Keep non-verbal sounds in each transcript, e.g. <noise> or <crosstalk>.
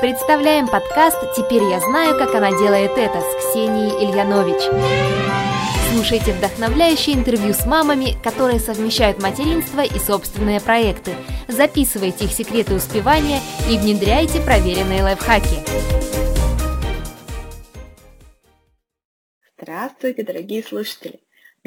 Представляем подкаст «Теперь я знаю, как она делает это» с Ксенией Ильянович. Слушайте вдохновляющие интервью с мамами, которые совмещают материнство и собственные проекты. Записывайте их секреты успевания и внедряйте проверенные лайфхаки. Здравствуйте, дорогие слушатели!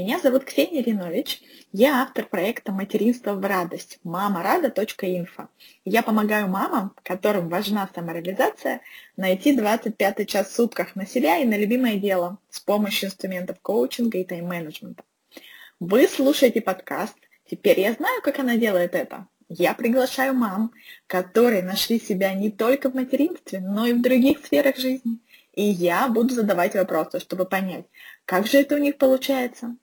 Меня зовут Ксения Ринович. Я автор проекта «Материнство в радость» мамарада.инфо. Я помогаю мамам, которым важна самореализация, найти 25 час в сутках на себя и на любимое дело с помощью инструментов коучинга и тайм-менеджмента. Вы слушаете подкаст «Теперь я знаю, как она делает это». Я приглашаю мам, которые нашли себя не только в материнстве, но и в других сферах жизни. И я буду задавать вопросы, чтобы понять, как же это у них получается,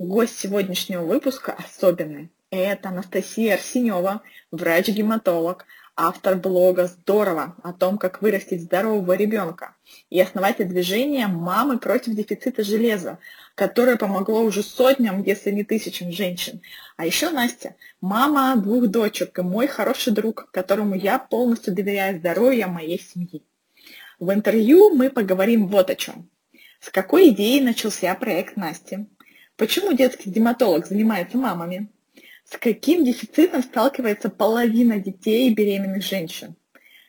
Гость сегодняшнего выпуска особенный. Это Анастасия Арсенева, врач-гематолог, автор блога «Здорово» о том, как вырастить здорового ребенка и основатель движения «Мамы против дефицита железа», которое помогло уже сотням, если не тысячам женщин. А еще Настя, мама двух дочек и мой хороший друг, которому я полностью доверяю здоровью моей семьи. В интервью мы поговорим вот о чем. С какой идеей начался проект Насти? Почему детский гематолог занимается мамами? С каким дефицитом сталкивается половина детей и беременных женщин?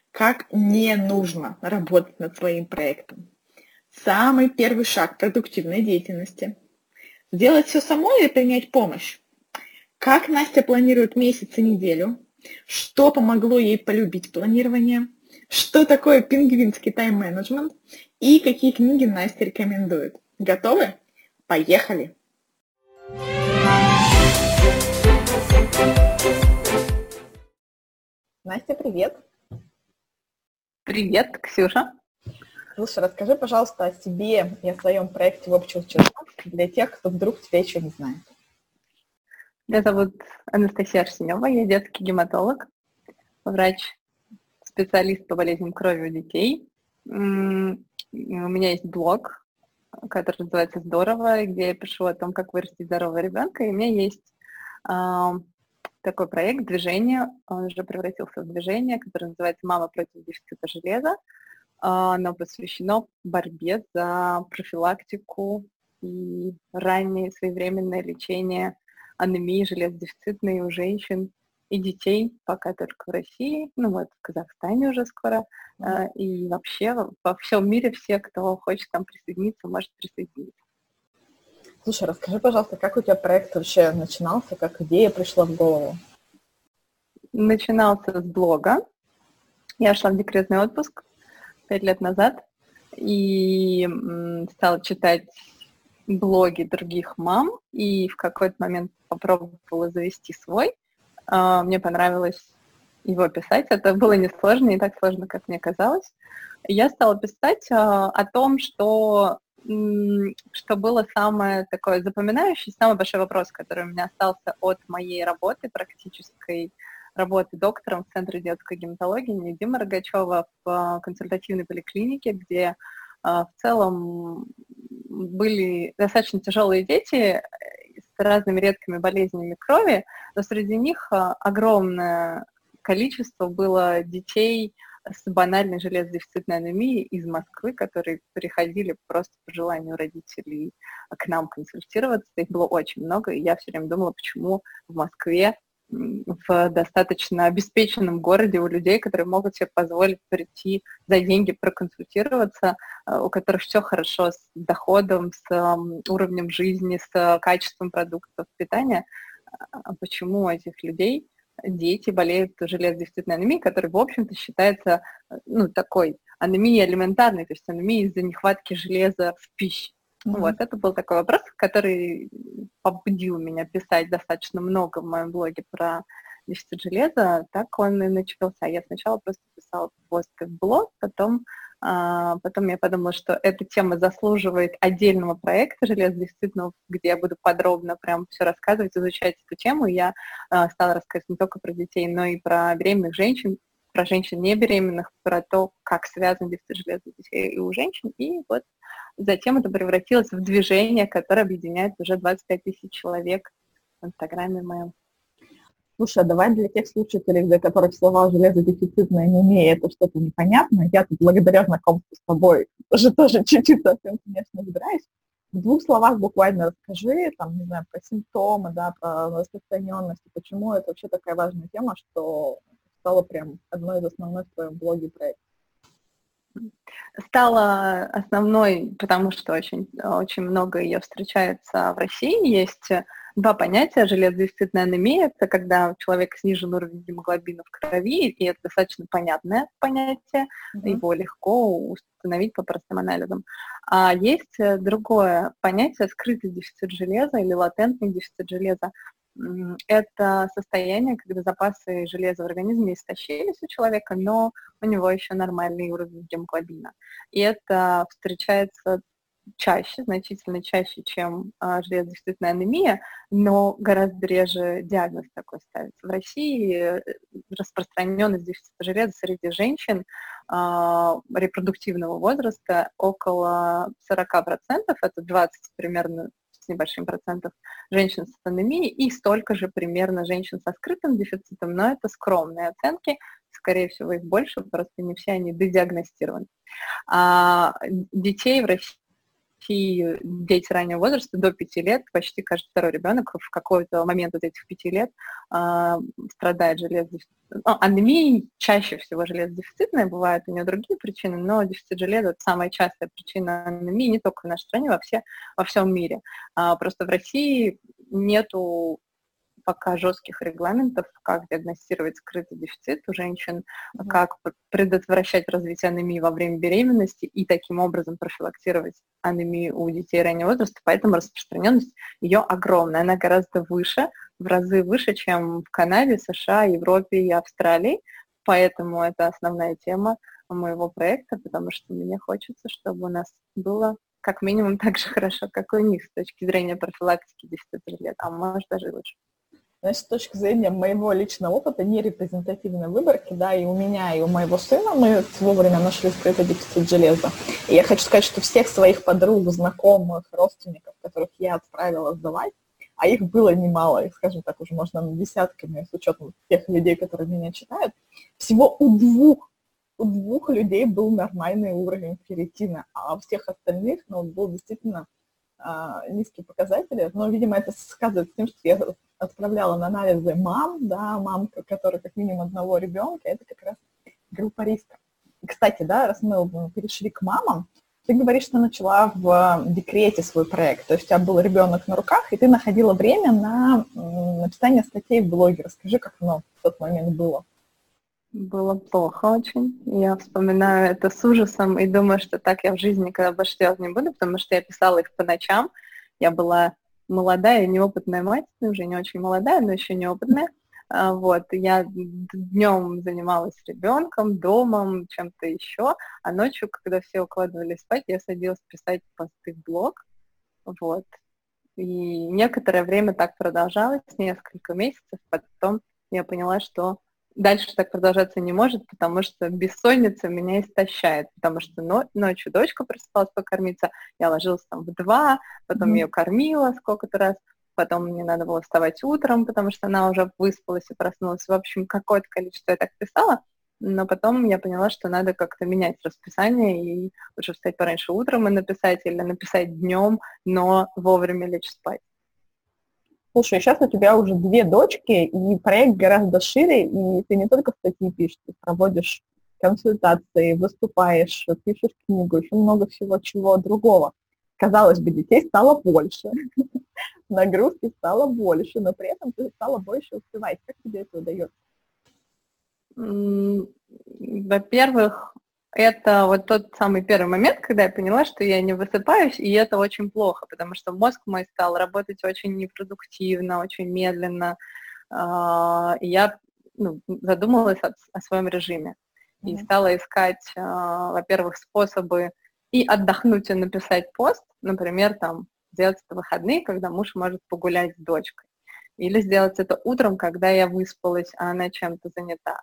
Как не нужно работать над своим проектом? Самый первый шаг продуктивной деятельности. Сделать все самой или принять помощь? Как Настя планирует месяц и неделю? Что помогло ей полюбить планирование? Что такое пингвинский тайм-менеджмент? И какие книги Настя рекомендует? Готовы? Поехали! Настя, привет. Привет, Ксюша. Слушай, расскажи, пожалуйста, о себе и о своем проекте в общем чертах для тех, кто вдруг тебя еще не знает. Меня зовут Анастасия Арсенева, я детский гематолог, врач, специалист по болезням крови у детей. У меня есть блог, который называется «Здорово», где я пишу о том, как вырастить здорового ребенка. И у меня есть такой проект движение, он уже превратился в движение, которое называется «Мама против дефицита железа». А, оно посвящено борьбе за профилактику и раннее своевременное лечение анемии железодефицитной у женщин и детей, пока только в России, ну вот в Казахстане уже скоро, mm-hmm. и вообще во всем мире все, кто хочет там присоединиться, может присоединиться. Слушай, расскажи, пожалуйста, как у тебя проект вообще начинался, как идея пришла в голову? Начинался с блога. Я шла в декретный отпуск пять лет назад и стала читать блоги других мам, и в какой-то момент попробовала завести свой. А, мне понравилось его писать. Это было несложно, не так сложно, как мне казалось. Я стала писать а, о том, что что было самое такое запоминающее, самый большой вопрос, который у меня остался от моей работы, практической работы доктором в Центре детской гематологии Дима Рогачева в а, консультативной поликлинике, где в целом были достаточно тяжелые дети разными редкими болезнями крови, но среди них а, огромное количество было детей, с банальной железодефицитной анемией из Москвы, которые приходили просто по желанию родителей к нам консультироваться. Их было очень много, и я все время думала, почему в Москве в достаточно обеспеченном городе у людей, которые могут себе позволить прийти за деньги проконсультироваться, э, у которых все хорошо с доходом, с уровнем жизни, с качеством продуктов питания. А почему у этих людей дети болеют железодефицитной анемией, которая, в общем-то, считается э, ну, такой анемией элементарной, то есть анемией из-за нехватки железа в пище. Mm-hmm. Вот, это был такой вопрос, который побудил меня писать достаточно много в моем блоге про дефицит железа. Так он и начался. Я сначала просто писала посты в блог, потом а, потом я подумала, что эта тема заслуживает отдельного проекта железодефицитного, где я буду подробно прям все рассказывать, изучать эту тему. И я а, стала рассказывать не только про детей, но и про беременных женщин, про женщин не беременных, про то, как связан дефицит железа у детей и у женщин. И вот затем это превратилось в движение, которое объединяет уже 25 тысяч человек в Инстаграме моем. Слушай, а давай для тех слушателей, для которых слова железодефицитная анемия это что-то непонятное, я тут благодаря знакомству с тобой тоже, тоже <laughs> чуть-чуть совсем, конечно, разбираюсь. В двух словах буквально расскажи, там, не знаю, про симптомы, да, про распространенность, почему это вообще такая важная тема, что стала прям одной из основных в твоем блоге проекта стала основной, потому что очень, очень много ее встречается в России. Есть два понятия. Железодефицитная анемия – это когда у человека снижен уровень гемоглобина в крови, и это достаточно понятное понятие, mm-hmm. его легко установить по простым анализам. А есть другое понятие – скрытый дефицит железа или латентный дефицит железа. Это состояние, когда запасы железа в организме истощились у человека, но у него еще нормальный уровень гемоглобина. И это встречается чаще, значительно чаще, чем а, железодефицитная анемия, но гораздо реже диагноз такой ставится. В России э, распространенность дефицита железа среди женщин а, репродуктивного возраста около 40%, это 20 примерно небольшим процентов женщин с анемией и столько же примерно женщин со скрытым дефицитом, но это скромные оценки, скорее всего, их больше, просто не все они додиагностированы. А детей в России России дети раннего возраста до 5 лет, почти каждый второй ребенок в какой-то момент от этих 5 лет э, страдает железодефицитом. Ну, анемия чаще всего железодефицитная, бывают у нее другие причины, но дефицит железа – это самая частая причина анемии не только в нашей стране, во, все, во всем мире. А, просто в России нету пока жестких регламентов, как диагностировать скрытый дефицит у женщин, mm-hmm. как предотвращать развитие анемии во время беременности и таким образом профилактировать анемию у детей раннего возраста, поэтому распространенность ее огромная, она гораздо выше, в разы выше, чем в Канаде, США, Европе и Австралии, поэтому это основная тема моего проекта, потому что мне хочется, чтобы у нас было как минимум так же хорошо, как у них с точки зрения профилактики дефицита железа, а может даже лучше. Значит, с точки зрения моего личного опыта, не репрезентативной выборки, да, и у меня, и у моего сына мы вовремя нашли скрытый дефицит железа. И я хочу сказать, что всех своих подруг, знакомых, родственников, которых я отправила сдавать, а их было немало, их, скажем так, уже можно десятками, с учетом тех людей, которые меня читают, всего у двух, у двух людей был нормальный уровень ферритина, а у всех остальных, ну, был действительно низкие показатели, но, видимо, это сказывается тем, что я отправляла на анализы мам, да, мам, которые как минимум одного ребенка, это как раз группа риска. Кстати, да, раз мы перешли к мамам, ты говоришь, что начала в декрете свой проект, то есть у тебя был ребенок на руках, и ты находила время на написание статей в блоге. Расскажи, как оно в тот момент было. Было плохо очень. Я вспоминаю это с ужасом и думаю, что так я в жизни никогда больше делать не буду, потому что я писала их по ночам. Я была молодая, неопытная мать, ну, уже не очень молодая, но еще неопытная. А, вот, я днем занималась ребенком, домом, чем-то еще, а ночью, когда все укладывались спать, я садилась писать посты в блог. Вот. И некоторое время так продолжалось, несколько месяцев, потом я поняла, что дальше так продолжаться не может, потому что бессонница меня истощает, потому что ночью дочка просыпалась покормиться, я ложилась там в два, потом mm-hmm. ее кормила сколько-то раз, потом мне надо было вставать утром, потому что она уже выспалась и проснулась. В общем, какое-то количество я так писала, но потом я поняла, что надо как-то менять расписание и лучше встать пораньше утром и написать, или написать днем, но вовремя лечь спать. Слушай, сейчас у тебя уже две дочки, и проект гораздо шире, и ты не только статьи пишешь, ты проводишь консультации, выступаешь, пишешь книгу, еще много всего чего другого. Казалось бы, детей стало больше, <laughs> нагрузки стало больше, но при этом ты стала больше успевать. Как тебе это удается? Во-первых, это вот тот самый первый момент, когда я поняла, что я не высыпаюсь, и это очень плохо, потому что мозг мой стал работать очень непродуктивно, очень медленно. А, и я ну, задумалась о, о своем режиме и стала искать, а, во-первых, способы и отдохнуть и написать пост, например, там сделать это выходные, когда муж может погулять с дочкой, или сделать это утром, когда я выспалась, а она чем-то занята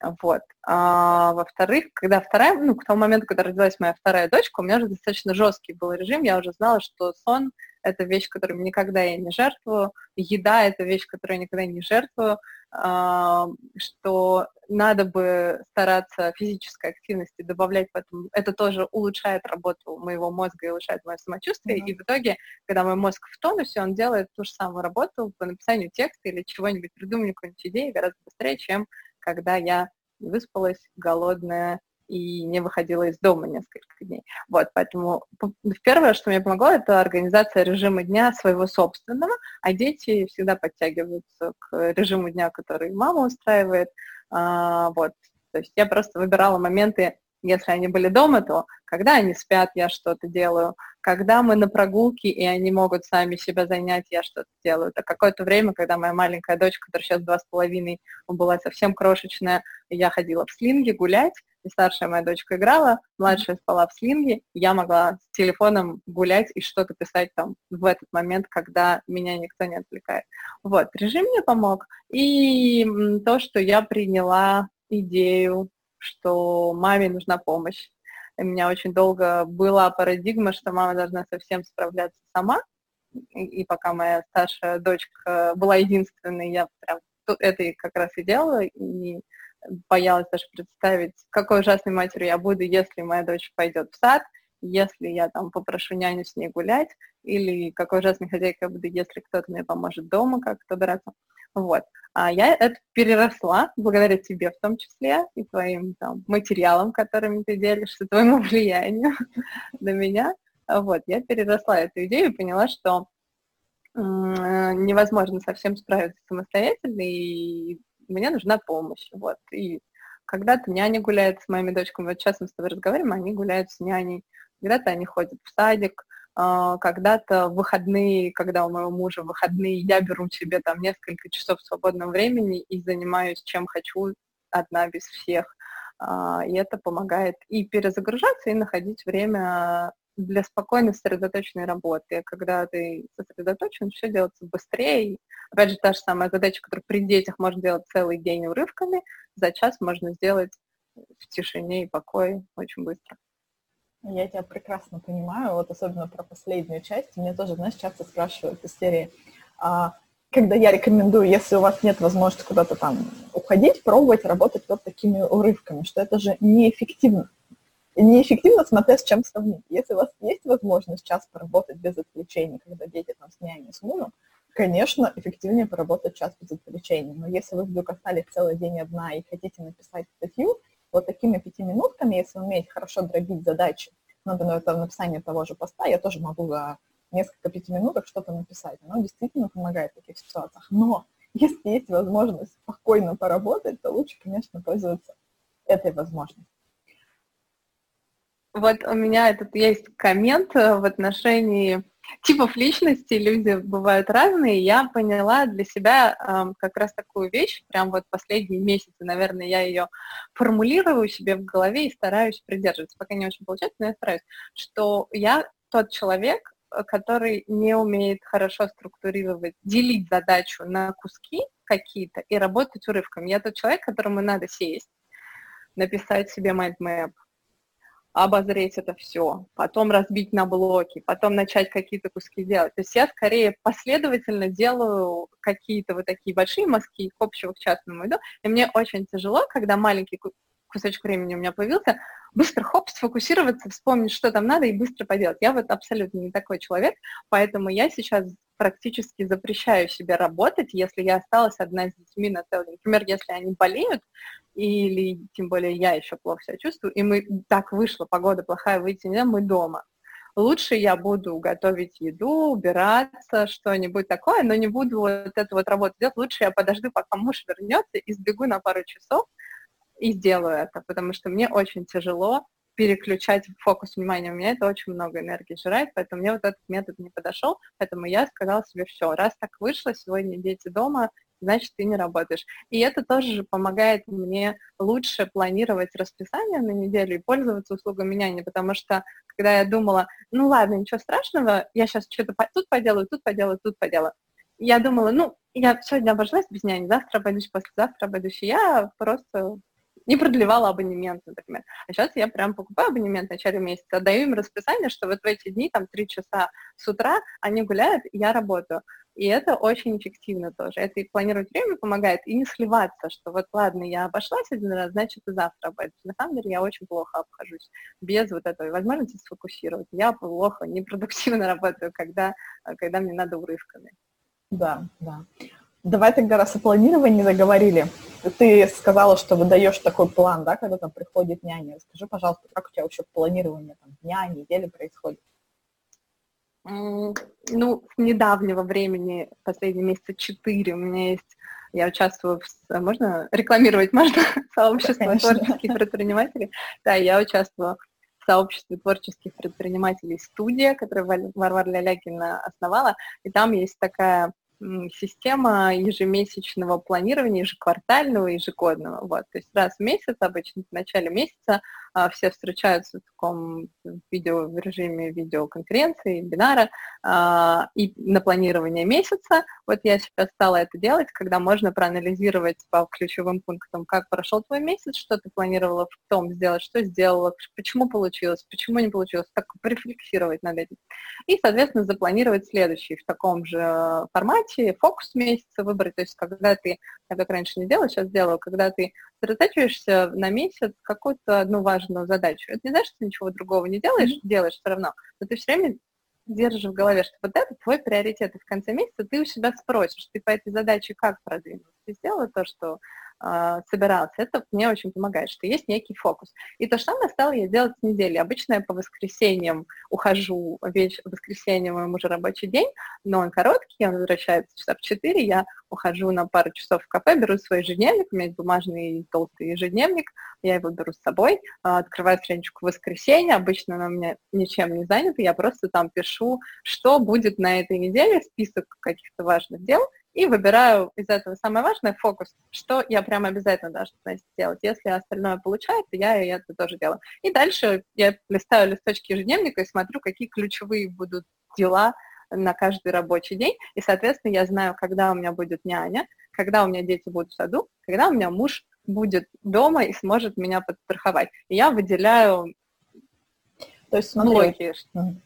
Вот. А, во-вторых, когда вторая, ну, к тому моменту, когда родилась моя вторая дочка, у меня уже достаточно жесткий был режим, я уже знала, что сон – это вещь, которой никогда я не жертвую, еда – это вещь, которой я никогда не жертвую, а, что надо бы стараться физической активности добавлять, поэтому это тоже улучшает работу моего мозга и улучшает мое самочувствие, mm-hmm. и в итоге, когда мой мозг в тонусе, он делает ту же самую работу по написанию текста или чего-нибудь, придуманию какой-нибудь идеи гораздо быстрее, чем когда я выспалась, голодная и не выходила из дома несколько дней. Вот, поэтому первое, что мне помогло, это организация режима дня своего собственного, а дети всегда подтягиваются к режиму дня, который мама устраивает. А, вот, то есть я просто выбирала моменты, если они были дома, то когда они спят, я что-то делаю. Когда мы на прогулке, и они могут сами себя занять, я что-то делаю. Это какое-то время, когда моя маленькая дочка, которая сейчас два с половиной, была совсем крошечная, я ходила в слинге гулять, и старшая моя дочка играла, младшая спала в слинге, я могла с телефоном гулять и что-то писать там в этот момент, когда меня никто не отвлекает. Вот, режим мне помог. И то, что я приняла идею что маме нужна помощь. У меня очень долго была парадигма, что мама должна совсем справляться сама. И, пока моя старшая дочка была единственной, я прям это как раз и делала, и боялась даже представить, какой ужасной матерью я буду, если моя дочь пойдет в сад, если я там попрошу няню с ней гулять, или какой ужасной хозяйкой я буду, если кто-то мне поможет дома как-то драться. Вот. А я это переросла благодаря тебе в том числе и твоим там материалам, которыми ты делишься, твоему <laughs> влиянию на меня. Вот, я переросла эту идею и поняла, что невозможно совсем справиться самостоятельно, и мне нужна помощь. Вот. И когда-то няня гуляет с моими дочками, вот сейчас мы с тобой разговариваем, они гуляют с няней, когда-то они ходят в садик, а, когда-то в выходные, когда у моего мужа выходные, я беру себе там несколько часов свободного времени и занимаюсь чем хочу, одна без всех. А, и это помогает и перезагружаться, и находить время для спокойной, сосредоточенной работы. Когда ты сосредоточен, все делается быстрее. Опять же, та же самая задача, которую при детях можно делать целый день урывками, за час можно сделать в тишине и покое очень быстро. Я тебя прекрасно понимаю, вот особенно про последнюю часть. Мне тоже, знаешь, часто спрашивают из серии, а, когда я рекомендую, если у вас нет возможности куда-то там уходить, пробовать работать вот такими урывками, что это же неэффективно. неэффективно, смотря с чем сравнить. Если у вас есть возможность час поработать без отвлечений, когда дети там с няней, с мужем, конечно, эффективнее поработать час без отвлечений. Но если вы вдруг остались целый день одна и хотите написать статью, вот такими пяти минутками, если уметь хорошо дробить задачи, например, это написание того же поста, я тоже могу за несколько пяти минуток что-то написать. Оно действительно помогает в таких ситуациях. Но если есть возможность спокойно поработать, то лучше, конечно, пользоваться этой возможностью. Вот у меня этот есть коммент в отношении типов личности люди бывают разные. Я поняла для себя э, как раз такую вещь, прям вот последние месяцы, наверное, я ее формулирую себе в голове и стараюсь придерживаться. Пока не очень получается, но я стараюсь, что я тот человек, который не умеет хорошо структурировать, делить задачу на куски какие-то и работать урывками. Я тот человек, которому надо сесть, написать себе mind map, обозреть это все, потом разбить на блоки, потом начать какие-то куски делать. То есть я скорее последовательно делаю какие-то вот такие большие мазки общего к частному иду, и мне очень тяжело, когда маленький кусочек времени у меня появился, быстро хоп, сфокусироваться, вспомнить, что там надо, и быстро поделать. Я вот абсолютно не такой человек, поэтому я сейчас практически запрещаю себе работать, если я осталась одна с детьми на целый день. Например, если они болеют, или тем более я еще плохо себя чувствую, и мы так вышло, погода плохая, выйти нельзя, мы дома. Лучше я буду готовить еду, убираться, что-нибудь такое, но не буду вот эту вот работу делать. Лучше я подожду, пока муж вернется, и сбегу на пару часов, и сделаю это, потому что мне очень тяжело переключать фокус внимания. У меня это очень много энергии жрает, поэтому мне вот этот метод не подошел. Поэтому я сказала себе, все, раз так вышло, сегодня дети дома, значит, ты не работаешь. И это тоже же помогает мне лучше планировать расписание на неделю и пользоваться услугами няни, потому что когда я думала, ну ладно, ничего страшного, я сейчас что-то тут поделаю, тут поделаю, тут поделаю. Я думала, ну, я сегодня обошлась без няни, завтра обойдусь, послезавтра обойдусь, я просто не продлевала абонемент, например. А сейчас я прям покупаю абонемент в начале месяца, отдаю им расписание, что вот в эти дни, там, три часа с утра они гуляют, я работаю. И это очень эффективно тоже. Это и планировать время помогает, и не сливаться, что вот ладно, я обошлась один раз, значит и завтра обойдусь. На самом деле я очень плохо обхожусь без вот этой возможности сфокусировать. Я плохо, непродуктивно <laughs> работаю, когда, когда мне надо урывками. Да, да. Давай тогда раз о планировании заговорили. Ты сказала, что выдаешь такой план, да, когда там приходит няня. Скажи, пожалуйста, как у тебя вообще планирование там, дня, недели происходит? Ну, с недавнего времени, последние месяца четыре, у меня есть, я участвую в, можно рекламировать, <laughs> можно, сообщество да, творческих предпринимателей. Да, я участвую в сообществе творческих предпринимателей «Студия», которую Варвара Лялякина основала, и там есть такая система ежемесячного планирования, ежеквартального, ежегодного. Вот. То есть раз в месяц, обычно в начале месяца, все встречаются в таком видео, в режиме видеоконференции, вебинара, а, и на планирование месяца. Вот я сейчас стала это делать, когда можно проанализировать по ключевым пунктам, как прошел твой месяц, что ты планировала в том сделать, что сделала, почему получилось, почему не получилось, так порефлексировать над этим. И, соответственно, запланировать следующий в таком же формате, фокус месяца выбрать, то есть когда ты, я как раньше не делала, сейчас делаю, когда ты сосредотачиваешься на месяц какую-то одну важную задачу. Это не значит, что ты ничего другого не делаешь, mm-hmm. делаешь все равно, но ты все время держишь в голове, что вот это твой приоритет, и в конце месяца ты у себя спросишь, ты по этой задаче как продвинулся, ты сделала то, что э, собирался. Это мне очень помогает, что есть некий фокус. И то же самое стала я делать с недели. Обычно я по воскресеньям ухожу, вечер, воскресенье мой уже рабочий день, но он короткий, он возвращается часа в 4, я ухожу на пару часов в кафе, беру свой ежедневник, у меня есть бумажный толстый ежедневник, я его беру с собой, а, открываю страничку в воскресенье, обычно она у меня ничем не занята, я просто там пишу, что будет на этой неделе, список каких-то важных дел, и выбираю из этого самое важное фокус, что я прям обязательно должна сделать. Если остальное получается, я и это тоже делаю. И дальше я листаю листочки ежедневника и смотрю, какие ключевые будут дела на каждый рабочий день. И, соответственно, я знаю, когда у меня будет няня, когда у меня дети будут в саду, когда у меня муж будет дома и сможет меня подстраховать. И я выделяю то есть смотри, блоки.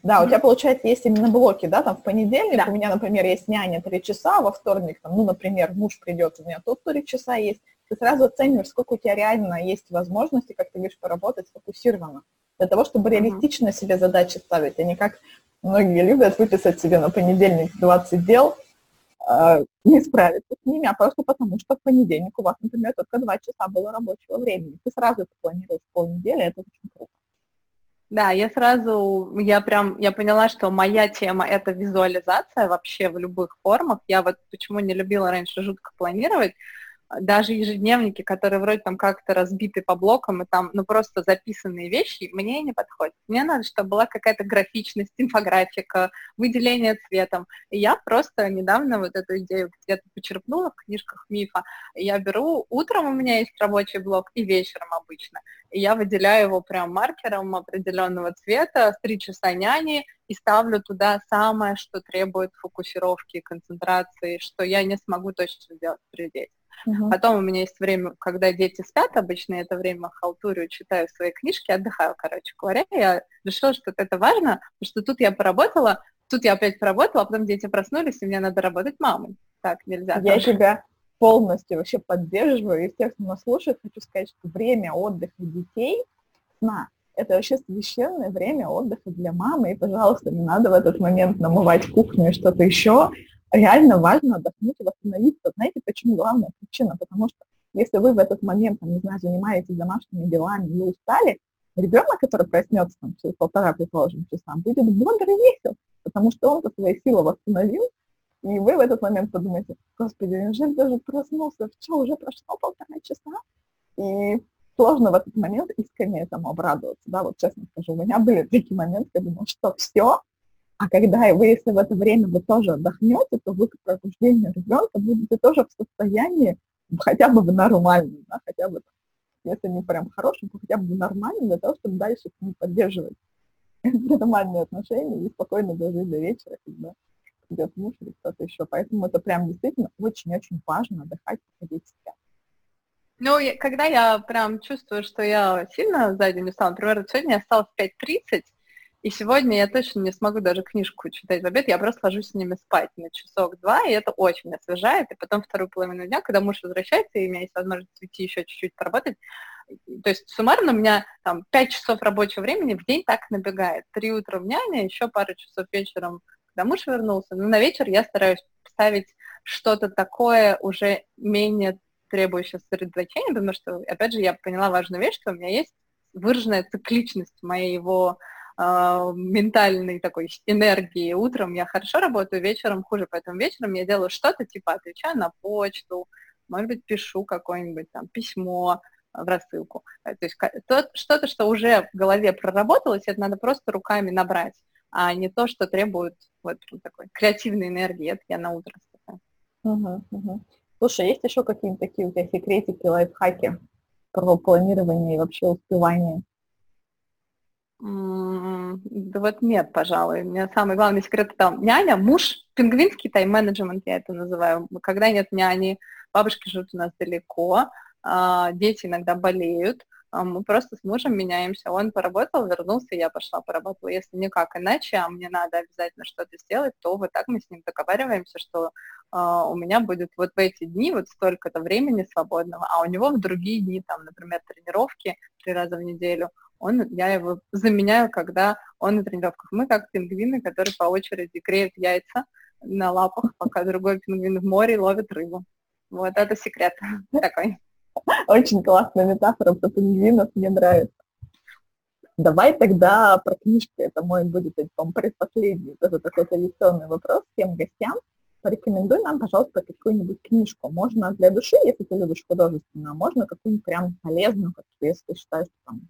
Да, у тебя, получается, есть именно блоки, да, там в понедельник да. у меня, например, есть няня три часа, во вторник, там, ну, например, муж придет, у меня тут три часа есть, ты сразу оцениваешь, сколько у тебя реально есть возможности, как ты говоришь, поработать сфокусированно, для того, чтобы реалистично mm-hmm. себе задачи ставить, а не как многие любят выписать себе на понедельник 20 дел, э, не справиться с ними, а просто потому, что в понедельник у вас, например, только два часа было рабочего времени. Ты сразу это планируешь полнедели, это очень круто. Да, я сразу, я прям, я поняла, что моя тема – это визуализация вообще в любых формах. Я вот почему не любила раньше жутко планировать, даже ежедневники, которые вроде там как-то разбиты по блокам, и там, ну, просто записанные вещи, мне не подходят. Мне надо, чтобы была какая-то графичность, <laughs> инфографика, выделение цветом. И я просто недавно вот эту идею где-то почерпнула в книжках мифа. Я беру, утром у меня есть рабочий блок, и вечером обычно. И я выделяю его прям маркером определенного цвета, три часа няни, и ставлю туда самое, что требует фокусировки, концентрации, что я не смогу точно сделать при. Угу. Потом у меня есть время, когда дети спят, обычно это время халтурю, читаю свои книжки, отдыхаю, короче говоря. Я решила, что это важно, потому что тут я поработала, тут я опять поработала, а потом дети проснулись, и мне надо работать мамой. Так нельзя. Я тоже. тебя полностью вообще поддерживаю. И всех, кто нас слушает, хочу сказать, что время отдыха детей, сна, это вообще священное время отдыха для мамы, и, пожалуйста, не надо в этот момент намывать кухню и что-то еще, реально важно отдохнуть и восстановиться. Знаете, почему главная причина? Потому что если вы в этот момент, там, не знаю, занимаетесь домашними делами и устали, ребенок, который проснется там, через полтора, предположим, часа, будет бодр и весел, потому что он свои силы восстановил, и вы в этот момент подумаете, господи, неужели даже проснулся, что, уже прошло полтора часа? И сложно в этот момент искренне этому обрадоваться, да, вот честно скажу, у меня были такие моменты, когда думала, что все, а когда вы, если в это время вы тоже отдохнете, то вы к пробуждению ребенка будете тоже в состоянии хотя бы в нормальном, да, хотя бы, если не прям хорошем, то хотя бы в нормальном, для того, чтобы дальше с ним поддерживать <laughs> нормальные отношения и спокойно дожить до вечера, когда придет муж или кто-то еще. Поэтому это прям действительно очень-очень важно отдыхать, походить себя. Ну, я, когда я прям чувствую, что я сильно за день устала, например, сегодня я встала в 5.30, и сегодня я точно не смогу даже книжку читать в обед, я просто ложусь с ними спать на часок-два, и это очень освежает. И потом вторую половину дня, когда муж возвращается, и у меня есть возможность уйти еще чуть-чуть поработать, то есть суммарно у меня там 5 часов рабочего времени в день так набегает. Три утра в няне, еще пару часов вечером, когда муж вернулся. Но на вечер я стараюсь ставить что-то такое уже менее требующее сосредоточения, потому что, опять же, я поняла важную вещь, что у меня есть выраженная цикличность моего ментальной такой энергии. Утром я хорошо работаю, вечером хуже, поэтому вечером я делаю что-то, типа отвечаю на почту, может быть, пишу какое-нибудь там письмо, в рассылку. Э, то есть что-то, что уже в голове проработалось, это надо просто руками набрать, а не то, что требует вот такой креативной энергии. Это я на утро ставлю. Угу, угу. Слушай, есть еще какие-нибудь такие у тебя секретики, лайфхаки про планирование и вообще успевание? Да вот нет, пожалуй. У меня самый главный секрет это няня, муж, пингвинский тайм-менеджмент, я это называю. Когда нет няни, бабушки живут у нас далеко, а, дети иногда болеют, а, мы просто с мужем меняемся. Он поработал, вернулся, я пошла поработала. Если никак иначе, а мне надо обязательно что-то сделать, то вот так мы с ним договариваемся, что uh, у меня будет вот в эти дни вот столько-то времени свободного, а у него в другие дни, там, например, тренировки три раза в неделю, он, я его заменяю, когда он на тренировках. Мы как пингвины, которые по очереди греют яйца на лапах, пока другой пингвин в море ловит рыбу. Вот это секрет <laughs> такой. Очень классная метафора про пингвинов, мне нравится. Давай тогда про книжки. Это мой будет, по предпоследний, тоже такой традиционный вопрос всем гостям. Порекомендуй нам, пожалуйста, какую-нибудь книжку. Можно для души, если ты любишь художественную, а можно какую-нибудь прям полезную, если ты считаешь, что там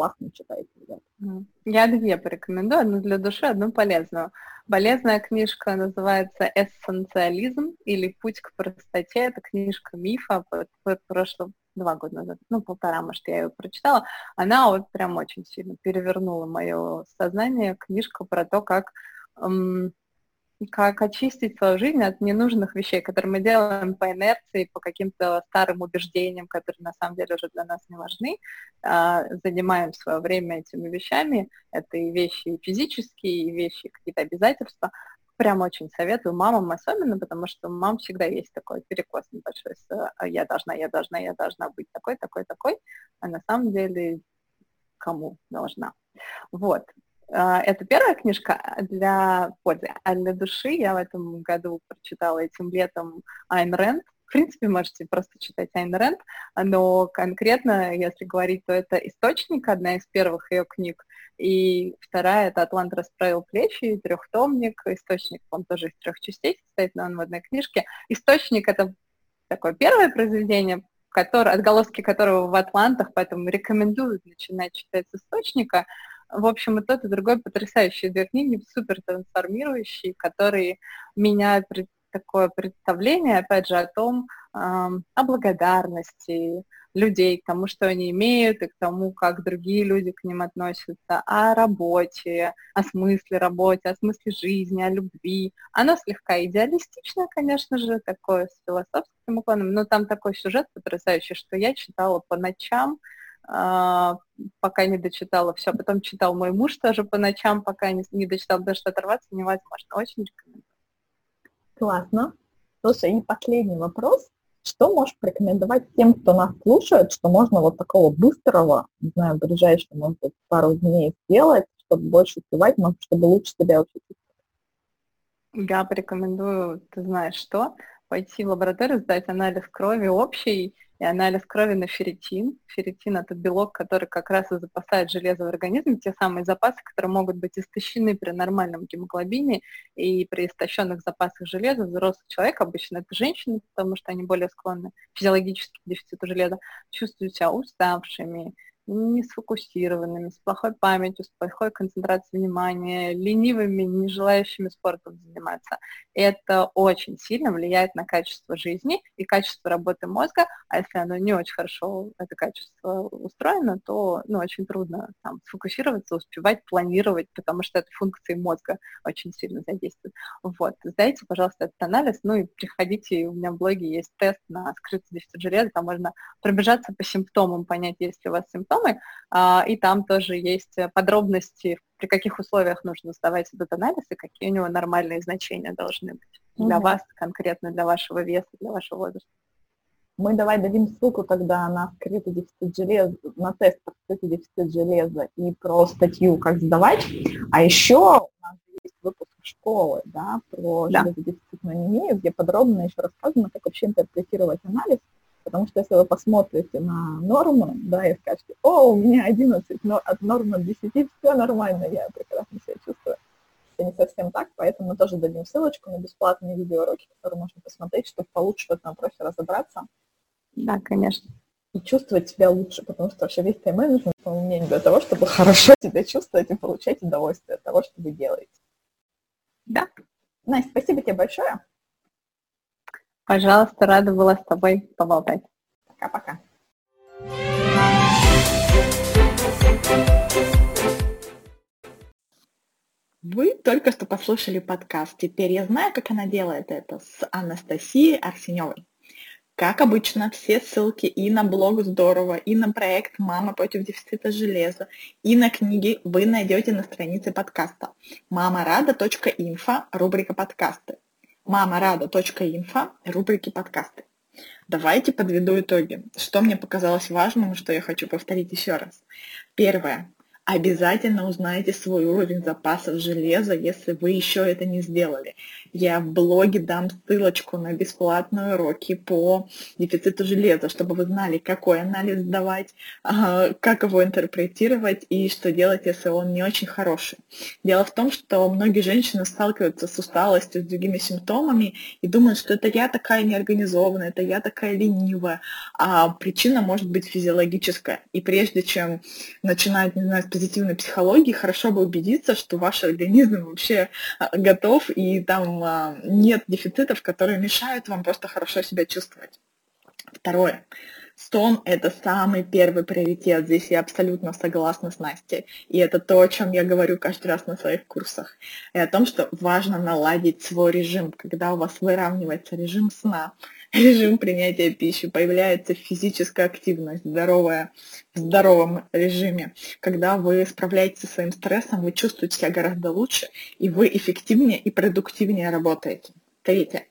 классно читаете, ребята. Я две порекомендую, одну для души, одну полезную. Полезная книжка называется «Эссенциализм» или «Путь к простоте». Это книжка мифа, прошлого два года назад, ну, полтора, может, я ее прочитала. Она вот прям очень сильно перевернула мое сознание. Книжка про то, как эм, как очистить свою жизнь от ненужных вещей, которые мы делаем по инерции, по каким-то старым убеждениям, которые на самом деле уже для нас не важны, а, занимаем свое время этими вещами. Это и вещи физические, и вещи, какие-то обязательства. Прям очень советую мамам особенно, потому что у мам всегда есть такой перекос небольшой с «А, «я должна, я должна, я должна быть такой, такой, такой», а на самом деле кому должна. Вот. А, это первая книжка для пользы, а для души я в этом году прочитала этим летом Айн Рэнд. В принципе, можете просто читать Айн Рэнд, но конкретно, если говорить, то это «Источник», одна из первых ее книг, и вторая — это «Атлант расправил плечи», трехтомник. «Источник», он тоже из трех частей состоит, но он в одной книжке. «Источник» — это такое первое произведение, который, отголоски которого в «Атлантах», поэтому рекомендую начинать читать с «Источника», в общем, и тот, и другой потрясающие две книги, супер трансформирующие, которые меняют такое представление, опять же, о том, о благодарности людей к тому, что они имеют, и к тому, как другие люди к ним относятся, о работе, о смысле работы, о смысле жизни, о любви. Оно слегка идеалистичное, конечно же, такое с философским уклоном, но там такой сюжет потрясающий, что я читала по ночам, пока не дочитала все. Потом читал мой муж тоже по ночам, пока не, не дочитал, потому что оторваться невозможно. Очень рекомендую. Классно. Слушай, и последний вопрос. Что можешь порекомендовать тем, кто нас слушает, что можно вот такого быстрого, не знаю, ближайшие, может быть, пару дней сделать, чтобы больше успевать, может, чтобы лучше себя вообще Я порекомендую, ты знаешь что, пойти в лабораторию, сдать анализ крови общий и анализ крови на ферритин. Ферритин – это белок, который как раз и запасает железо в организме, те самые запасы, которые могут быть истощены при нормальном гемоглобине и при истощенных запасах железа. Взрослый человек, обычно это женщины, потому что они более склонны к дефициту железа, чувствуют себя уставшими, не сфокусированными, с плохой памятью, с плохой концентрацией внимания, ленивыми, не желающими спортом заниматься. Это очень сильно влияет на качество жизни и качество работы мозга, а если оно не очень хорошо, это качество устроено, то ну, очень трудно там, сфокусироваться, успевать, планировать, потому что это функции мозга очень сильно задействуют. Вот, сдайте, пожалуйста, этот анализ, ну и приходите, у меня в блоге есть тест на скрытый дефицит железа, там можно пробежаться по симптомам, понять, есть ли у вас симптомы, а, и там тоже есть подробности, при каких условиях нужно сдавать этот анализ и какие у него нормальные значения должны быть для угу. вас, конкретно для вашего веса, для вашего возраста. Мы давай дадим ссылку тогда на скрытый дефицит железа, на тест по скрытый дефицит железа и про статью «Как сдавать». А еще у нас есть выпуск школы, да, про да. железодефицитную анемию, где подробно еще рассказано, как вообще интерпретировать анализ, потому что если вы посмотрите на норму, да, и скажете, о, у меня 11, но от нормы 10 все нормально, я прекрасно себя чувствую. Это не совсем так, поэтому мы тоже дадим ссылочку на бесплатные видеоуроки, которые можно посмотреть, чтобы получше в этом вопросе разобраться. Да, конечно. И чувствовать себя лучше, потому что вообще весь тайм-менеджмент, по моему мнению, для того, чтобы хорошо себя чувствовать и получать удовольствие от того, что вы делаете. Да. Настя, спасибо тебе большое. Пожалуйста, рада была с тобой поболтать. Пока-пока. Вы только что послушали подкаст «Теперь я знаю, как она делает это» с Анастасией Арсеневой. Как обычно, все ссылки и на блог Здорово, и на проект «Мама против дефицита железа», и на книги вы найдете на странице подкаста мамарада.инфо, рубрика «Подкасты». мамарада.инфо, рубрики «Подкасты». Давайте подведу итоги. Что мне показалось важным, что я хочу повторить еще раз. Первое. Обязательно узнайте свой уровень запасов железа, если вы еще это не сделали. Я в блоге дам ссылочку на бесплатные уроки по дефициту железа, чтобы вы знали, какой анализ давать, а, как его интерпретировать и что делать, если он не очень хороший. Дело в том, что многие женщины сталкиваются с усталостью, с другими симптомами и думают, что это я такая неорганизованная, это я такая ленивая, а причина может быть физиологическая. И прежде чем начинать, не знаю, позитивной психологии, хорошо бы убедиться, что ваш организм вообще а, готов и там а, нет дефицитов, которые мешают вам просто хорошо себя чувствовать. Второе. Сон – это самый первый приоритет. Здесь я абсолютно согласна с Настей. И это то, о чем я говорю каждый раз на своих курсах. И о том, что важно наладить свой режим. Когда у вас выравнивается режим сна, <laughs> режим принятия пищи, появляется физическая активность, здоровая, в здоровом режиме. Когда вы справляетесь со своим стрессом, вы чувствуете себя гораздо лучше, и вы эффективнее и продуктивнее работаете. Третье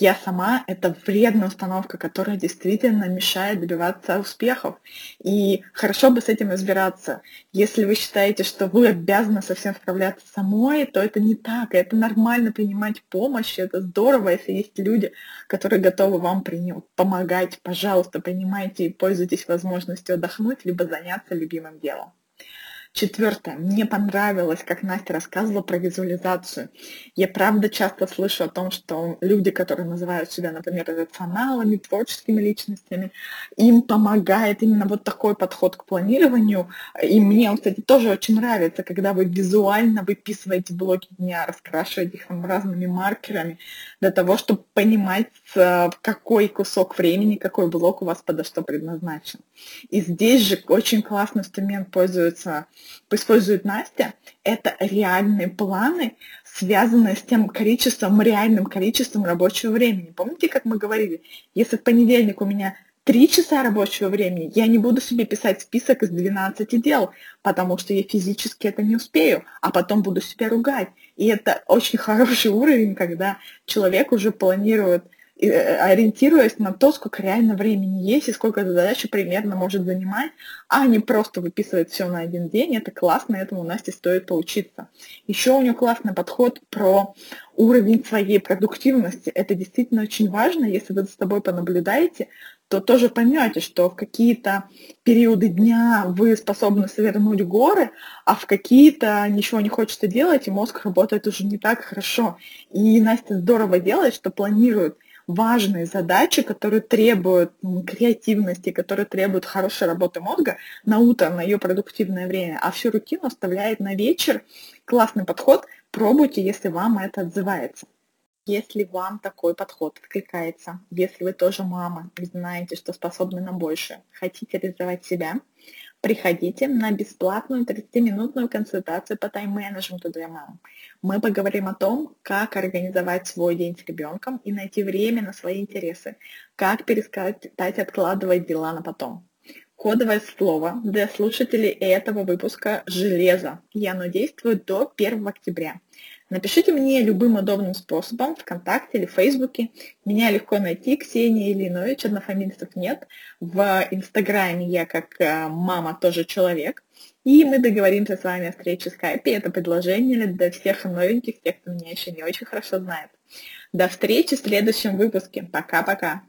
я сама — это вредная установка, которая действительно мешает добиваться успехов. И хорошо бы с этим разбираться. Если вы считаете, что вы обязаны совсем справляться самой, то это не так. Это нормально принимать помощь, это здорово, если есть люди, которые готовы вам помогать. Пожалуйста, принимайте и пользуйтесь возможностью отдохнуть, либо заняться любимым делом. Четвертое. Мне понравилось, как Настя рассказывала про визуализацию. Я правда часто слышу о том, что люди, которые называют себя, например, рационалами, творческими личностями, им помогает именно вот такой подход к планированию. И мне он, кстати, тоже очень нравится, когда вы визуально выписываете блоки дня, раскрашиваете их там разными маркерами, для того, чтобы понимать, э, какой кусок времени, какой блок у вас подо что предназначен. И здесь же очень классный инструмент пользуется использует Настя, это реальные планы, связанные с тем количеством, реальным количеством рабочего времени. Помните, как мы говорили, если в понедельник у меня три часа рабочего времени, я не буду себе писать список из 12 дел, потому что я физически это не успею, а потом буду себя ругать. И это очень <laughs> хороший уровень, когда человек уже планирует ориентируясь на то, сколько реально времени есть и сколько эта задача примерно может занимать, а не просто выписывать все на один день. Это классно, этому Насте стоит поучиться. Еще у нее классный подход про уровень своей продуктивности. Это действительно очень важно. Если вы за тобой понаблюдаете, то тоже поймете, что в какие-то периоды дня вы способны свернуть горы, а в какие-то ничего не хочется делать, и мозг работает уже не так хорошо. И Настя здорово делает, что планирует важные задачи, которые требуют ну, креативности, которые требуют хорошей работы мозга на утро, на ее продуктивное время, а всю рутину оставляет на вечер. Классный подход, пробуйте, если вам это отзывается. Если вам такой подход откликается, если вы тоже мама и знаете, что способны на больше, хотите реализовать себя, Приходите на бесплатную 30-минутную консультацию по тайм-менеджменту для мам. Мы поговорим о том, как организовать свой день с ребенком и найти время на свои интересы, как перестать откладывать дела на потом. Кодовое слово для слушателей этого выпуска «Железо», и оно действует до 1 октября. Напишите мне любым удобным способом, ВКонтакте или Фейсбуке. Меня легко найти, Ксения Ильинович, однофамильцев нет. В Инстаграме я как э, мама тоже человек. И мы договоримся с вами о встрече в скайпе. Это предложение для всех новеньких, тех, кто меня еще не очень хорошо знает. До встречи в следующем выпуске. Пока-пока.